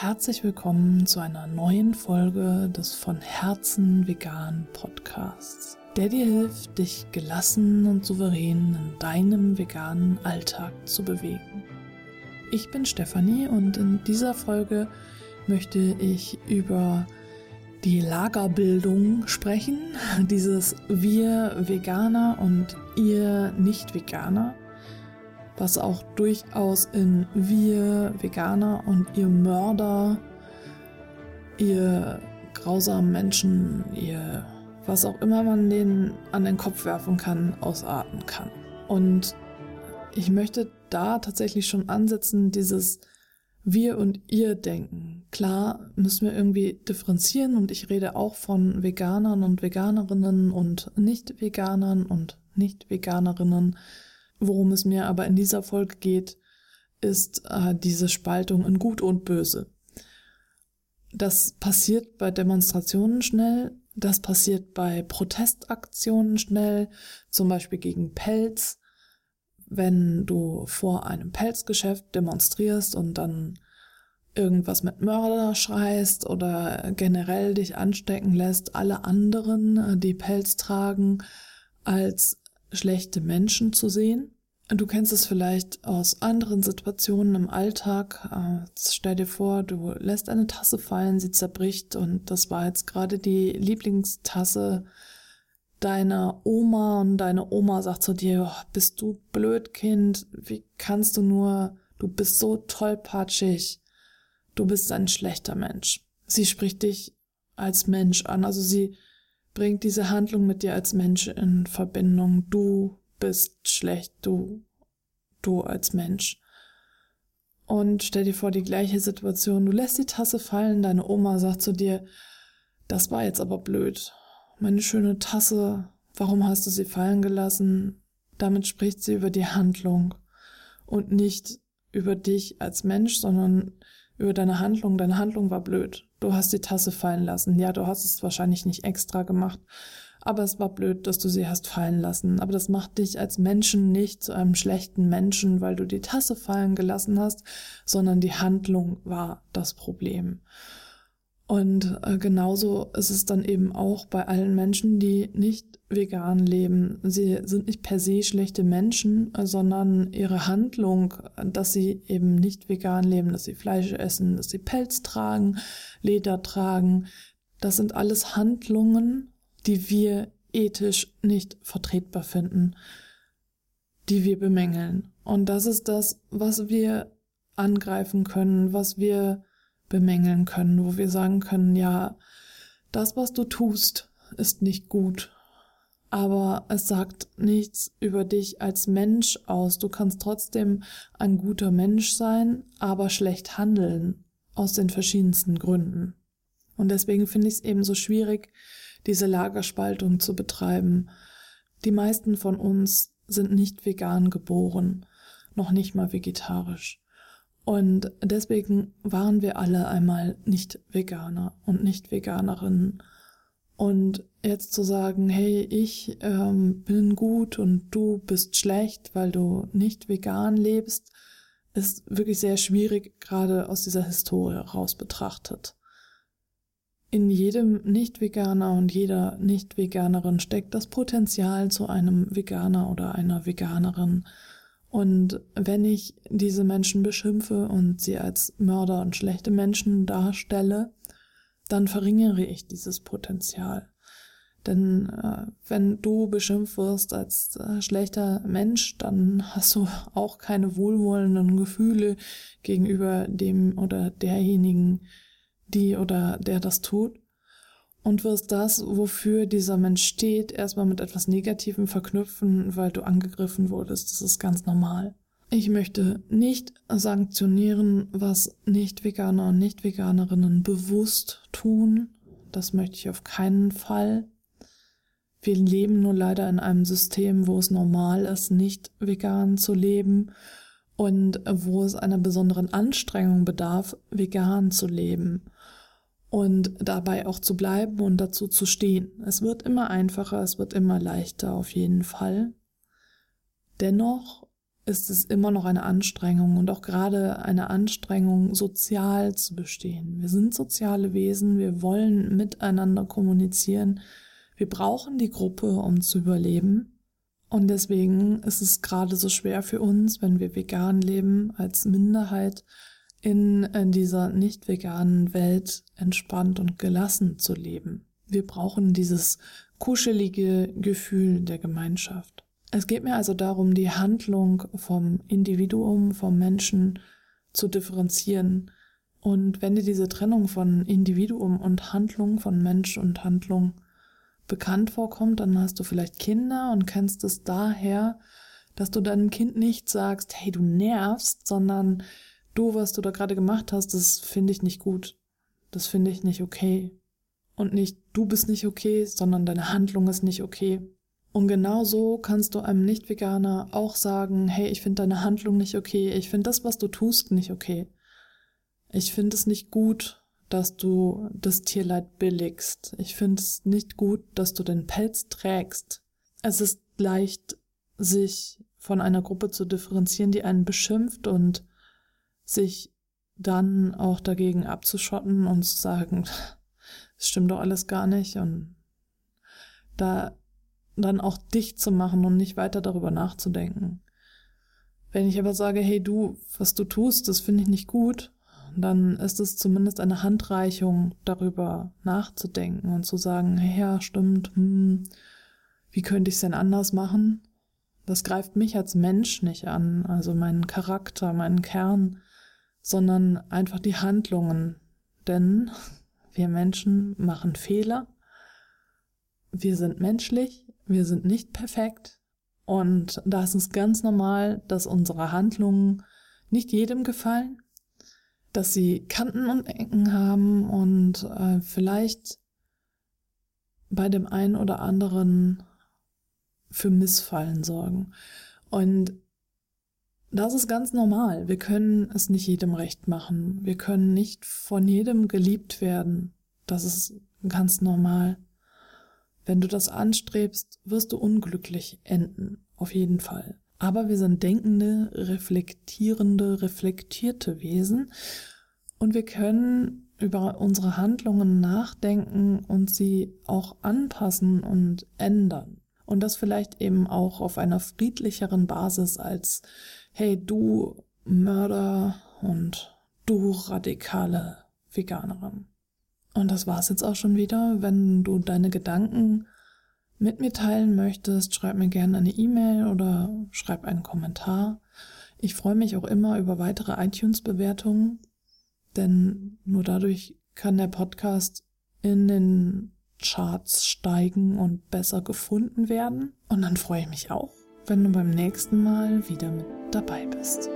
Herzlich willkommen zu einer neuen Folge des von Herzen vegan Podcasts, der dir hilft, dich gelassen und souverän in deinem veganen Alltag zu bewegen. Ich bin Stefanie und in dieser Folge möchte ich über die Lagerbildung sprechen, dieses wir Veganer und ihr Nicht-Veganer was auch durchaus in wir Veganer und ihr Mörder, ihr grausamen Menschen, ihr was auch immer man denen an den Kopf werfen kann, ausarten kann. Und ich möchte da tatsächlich schon ansetzen, dieses wir und ihr denken. Klar müssen wir irgendwie differenzieren und ich rede auch von Veganern und Veganerinnen und Nicht-Veganern und Nicht-Veganerinnen. Worum es mir aber in dieser Folge geht, ist äh, diese Spaltung in Gut und Böse. Das passiert bei Demonstrationen schnell, das passiert bei Protestaktionen schnell, zum Beispiel gegen Pelz. Wenn du vor einem Pelzgeschäft demonstrierst und dann irgendwas mit Mörder schreist oder generell dich anstecken lässt, alle anderen, äh, die Pelz tragen, als schlechte Menschen zu sehen. Du kennst es vielleicht aus anderen Situationen im Alltag. Äh, stell dir vor, du lässt eine Tasse fallen, sie zerbricht und das war jetzt gerade die Lieblingstasse deiner Oma und deine Oma sagt zu dir, oh, bist du blöd, Kind, wie kannst du nur, du bist so tollpatschig, du bist ein schlechter Mensch. Sie spricht dich als Mensch an, also sie bringt diese Handlung mit dir als Mensch in Verbindung. Du bist schlecht, du, du als Mensch. Und stell dir vor die gleiche Situation. Du lässt die Tasse fallen, deine Oma sagt zu dir, das war jetzt aber blöd. Meine schöne Tasse, warum hast du sie fallen gelassen? Damit spricht sie über die Handlung und nicht über dich als Mensch, sondern über deine Handlung. Deine Handlung war blöd. Du hast die Tasse fallen lassen. Ja, du hast es wahrscheinlich nicht extra gemacht, aber es war blöd, dass du sie hast fallen lassen. Aber das macht dich als Menschen nicht zu einem schlechten Menschen, weil du die Tasse fallen gelassen hast, sondern die Handlung war das Problem. Und äh, genauso ist es dann eben auch bei allen Menschen, die nicht vegan leben. Sie sind nicht per se schlechte Menschen, äh, sondern ihre Handlung, dass sie eben nicht vegan leben, dass sie Fleisch essen, dass sie Pelz tragen, Leder tragen, das sind alles Handlungen, die wir ethisch nicht vertretbar finden, die wir bemängeln. Und das ist das, was wir angreifen können, was wir bemängeln können, wo wir sagen können, ja, das, was du tust, ist nicht gut. Aber es sagt nichts über dich als Mensch aus. Du kannst trotzdem ein guter Mensch sein, aber schlecht handeln. Aus den verschiedensten Gründen. Und deswegen finde ich es eben so schwierig, diese Lagerspaltung zu betreiben. Die meisten von uns sind nicht vegan geboren, noch nicht mal vegetarisch. Und deswegen waren wir alle einmal nicht Veganer und nicht Veganerinnen. Und jetzt zu sagen, hey, ich ähm, bin gut und du bist schlecht, weil du nicht vegan lebst, ist wirklich sehr schwierig, gerade aus dieser Historie heraus betrachtet. In jedem Nicht-Veganer und jeder Nicht-Veganerin steckt das Potenzial zu einem Veganer oder einer Veganerin. Und wenn ich diese Menschen beschimpfe und sie als Mörder und schlechte Menschen darstelle, dann verringere ich dieses Potenzial. Denn äh, wenn du beschimpft wirst als äh, schlechter Mensch, dann hast du auch keine wohlwollenden Gefühle gegenüber dem oder derjenigen, die oder der das tut und wirst das, wofür dieser Mensch steht, erstmal mit etwas Negativem verknüpfen, weil du angegriffen wurdest. Das ist ganz normal. Ich möchte nicht sanktionieren, was Nicht-Veganer und Nicht-Veganerinnen bewusst tun. Das möchte ich auf keinen Fall. Wir leben nur leider in einem System, wo es normal ist, nicht vegan zu leben und wo es einer besonderen Anstrengung bedarf, vegan zu leben und dabei auch zu bleiben und dazu zu stehen. Es wird immer einfacher, es wird immer leichter auf jeden Fall. Dennoch ist es immer noch eine Anstrengung und auch gerade eine Anstrengung, sozial zu bestehen. Wir sind soziale Wesen, wir wollen miteinander kommunizieren, wir brauchen die Gruppe, um zu überleben. Und deswegen ist es gerade so schwer für uns, wenn wir vegan leben, als Minderheit in, in dieser nicht veganen Welt entspannt und gelassen zu leben. Wir brauchen dieses kuschelige Gefühl der Gemeinschaft. Es geht mir also darum, die Handlung vom Individuum, vom Menschen zu differenzieren. Und wenn dir diese Trennung von Individuum und Handlung, von Mensch und Handlung bekannt vorkommt, dann hast du vielleicht Kinder und kennst es daher, dass du deinem Kind nicht sagst, hey, du nervst, sondern du, was du da gerade gemacht hast, das finde ich nicht gut. Das finde ich nicht okay. Und nicht du bist nicht okay, sondern deine Handlung ist nicht okay. Und genau so kannst du einem Nicht-Veganer auch sagen, hey, ich finde deine Handlung nicht okay, ich finde das, was du tust, nicht okay. Ich finde es nicht gut, dass du das Tierleid billigst. Ich finde es nicht gut, dass du den Pelz trägst. Es ist leicht, sich von einer Gruppe zu differenzieren, die einen beschimpft und sich dann auch dagegen abzuschotten und zu sagen, es stimmt doch alles gar nicht und da dann auch dicht zu machen und nicht weiter darüber nachzudenken. Wenn ich aber sage, hey du, was du tust, das finde ich nicht gut, dann ist es zumindest eine Handreichung, darüber nachzudenken und zu sagen, hey, ja, stimmt, hm, wie könnte ich es denn anders machen? Das greift mich als Mensch nicht an, also meinen Charakter, meinen Kern, sondern einfach die Handlungen. Denn wir Menschen machen Fehler. Wir sind menschlich, wir sind nicht perfekt. Und da ist es ganz normal, dass unsere Handlungen nicht jedem gefallen, dass sie Kanten und Ecken haben und äh, vielleicht bei dem einen oder anderen für Missfallen sorgen. Und das ist ganz normal. Wir können es nicht jedem recht machen. Wir können nicht von jedem geliebt werden. Das ist ganz normal. Wenn du das anstrebst, wirst du unglücklich enden. Auf jeden Fall. Aber wir sind denkende, reflektierende, reflektierte Wesen und wir können über unsere Handlungen nachdenken und sie auch anpassen und ändern. Und das vielleicht eben auch auf einer friedlicheren Basis als hey du Mörder und du radikale Veganerin. Und das war's jetzt auch schon wieder. Wenn du deine Gedanken mit mir teilen möchtest, schreib mir gerne eine E-Mail oder schreib einen Kommentar. Ich freue mich auch immer über weitere iTunes-Bewertungen, denn nur dadurch kann der Podcast in den Charts steigen und besser gefunden werden. Und dann freue ich mich auch, wenn du beim nächsten Mal wieder mit dabei bist.